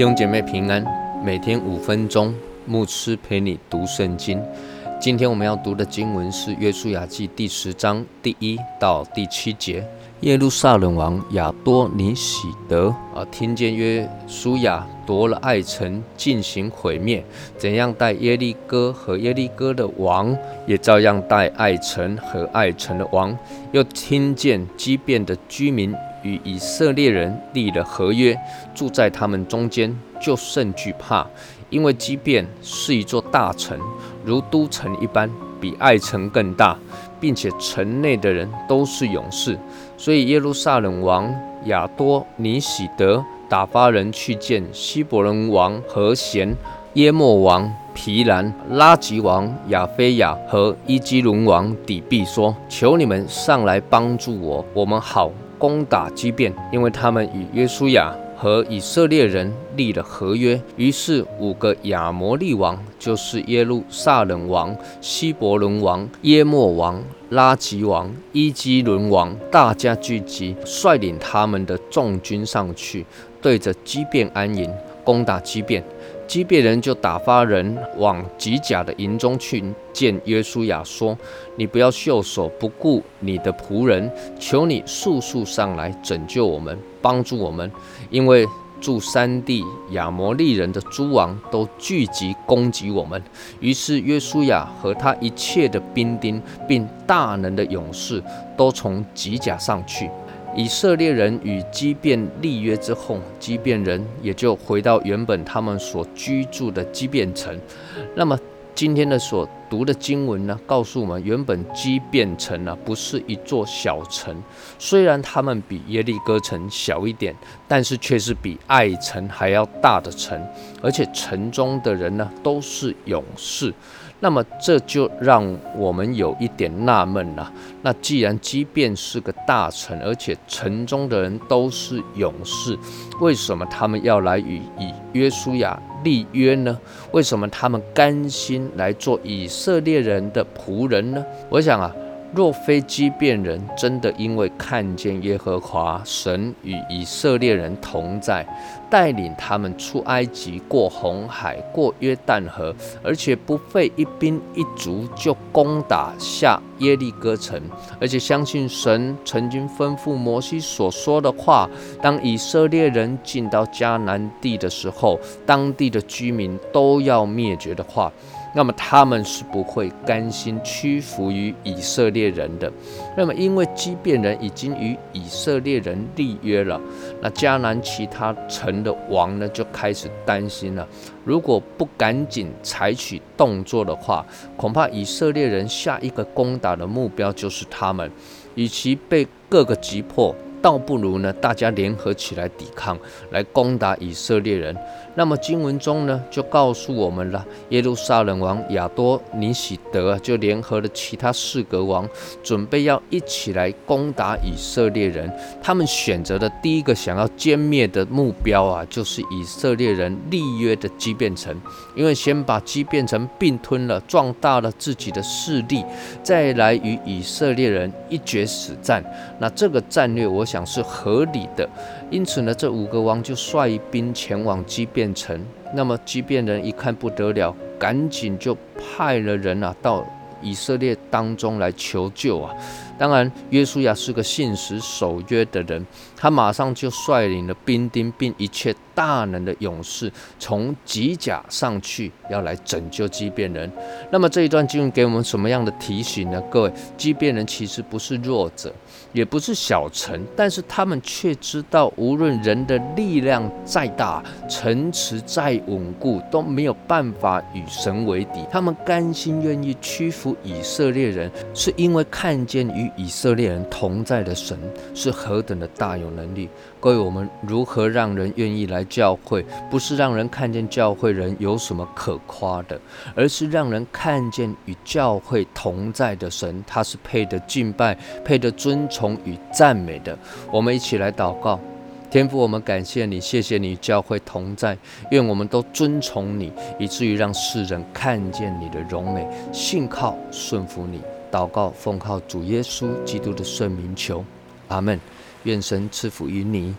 弟兄姐妹平安，每天五分钟，牧师陪你读圣经。今天我们要读的经文是《约书亚记》第十章第一到第七节。耶路撒冷王亚多尼喜德啊，听见约书亚夺了爱城，进行毁灭，怎样带耶利哥和耶利哥的王，也照样带爱城和爱城的王。又听见畸变的居民。与以色列人立了合约，住在他们中间，就甚惧怕，因为即便是一座大城，如都城一般，比爱城更大，并且城内的人都是勇士，所以耶路撒冷王亚多尼喜德打发人去见希伯伦王和贤、耶莫王皮兰、拉吉王亚菲亚和伊基伦王底壁，说：“求你们上来帮助我，我们好。”攻打机变，因为他们与约书亚和以色列人立了合约。于是五个亚摩利王，就是耶路撒冷王、希伯伦王、耶莫王、拉吉王、伊基伦王，大家聚集，率领他们的众军上去，对着基变安营，攻打基变。基变人就打发人往吉甲的营中去见约书亚，说：“你不要袖手不顾你的仆人，求你速速上来拯救我们，帮助我们，因为住山地亚摩利人的诸王都聚集攻击我们。”于是约书亚和他一切的兵丁，并大能的勇士，都从吉甲上去。以色列人与基变立约之后，基变人也就回到原本他们所居住的基变城。那么今天的所读的经文呢，告诉我们，原本基变城呢不是一座小城，虽然他们比耶利哥城小一点，但是却是比爱城还要大的城，而且城中的人呢都是勇士。那么这就让我们有一点纳闷了。那既然即便是个大臣，而且城中的人都是勇士，为什么他们要来与以约书亚立约呢？为什么他们甘心来做以色列人的仆人呢？我想啊。若非基变人真的因为看见耶和华神与以色列人同在，带领他们出埃及、过红海、过约旦河，而且不费一兵一卒就攻打下耶利哥城，而且相信神曾经吩咐摩西所说的话：当以色列人进到迦南地的时候，当地的居民都要灭绝的话。那么他们是不会甘心屈服于以色列人的。那么，因为基变人已经与以色列人立约了，那迦南其他城的王呢就开始担心了。如果不赶紧采取动作的话，恐怕以色列人下一个攻打的目标就是他们，与其被各个击破。倒不如呢，大家联合起来抵抗，来攻打以色列人。那么经文中呢，就告诉我们了，耶路撒冷王亚多尼喜德就联合了其他四个王，准备要一起来攻打以色列人。他们选择的第一个想要歼灭的目标啊，就是以色列人立约的基变城，因为先把基变城并吞了，壮大了自己的势力，再来与以色列人一决死战。那这个战略，我。想是合理的，因此呢，这五个王就率兵前往畸变城。那么畸变人一看不得了，赶紧就派了人啊到以色列当中来求救啊。当然，约书亚是个信实守约的人，他马上就率领了兵丁，并一切大能的勇士，从吉甲上去，要来拯救畸变人。那么这一段经文给我们什么样的提醒呢？各位，畸变人其实不是弱者，也不是小臣，但是他们却知道，无论人的力量再大，城池再稳固，都没有办法与神为敌。他们甘心愿意屈服以色列人，是因为看见与以色列人同在的神是何等的大有能力！各位，我们如何让人愿意来教会？不是让人看见教会人有什么可夸的，而是让人看见与教会同在的神，他是配得敬拜、配得尊崇与赞美的。我们一起来祷告，天父，我们感谢你，谢谢你教会同在，愿我们都遵从你，以至于让世人看见你的荣美，信靠顺服你。祷告，奉靠主耶稣基督的圣名求，阿门。愿神赐福于你。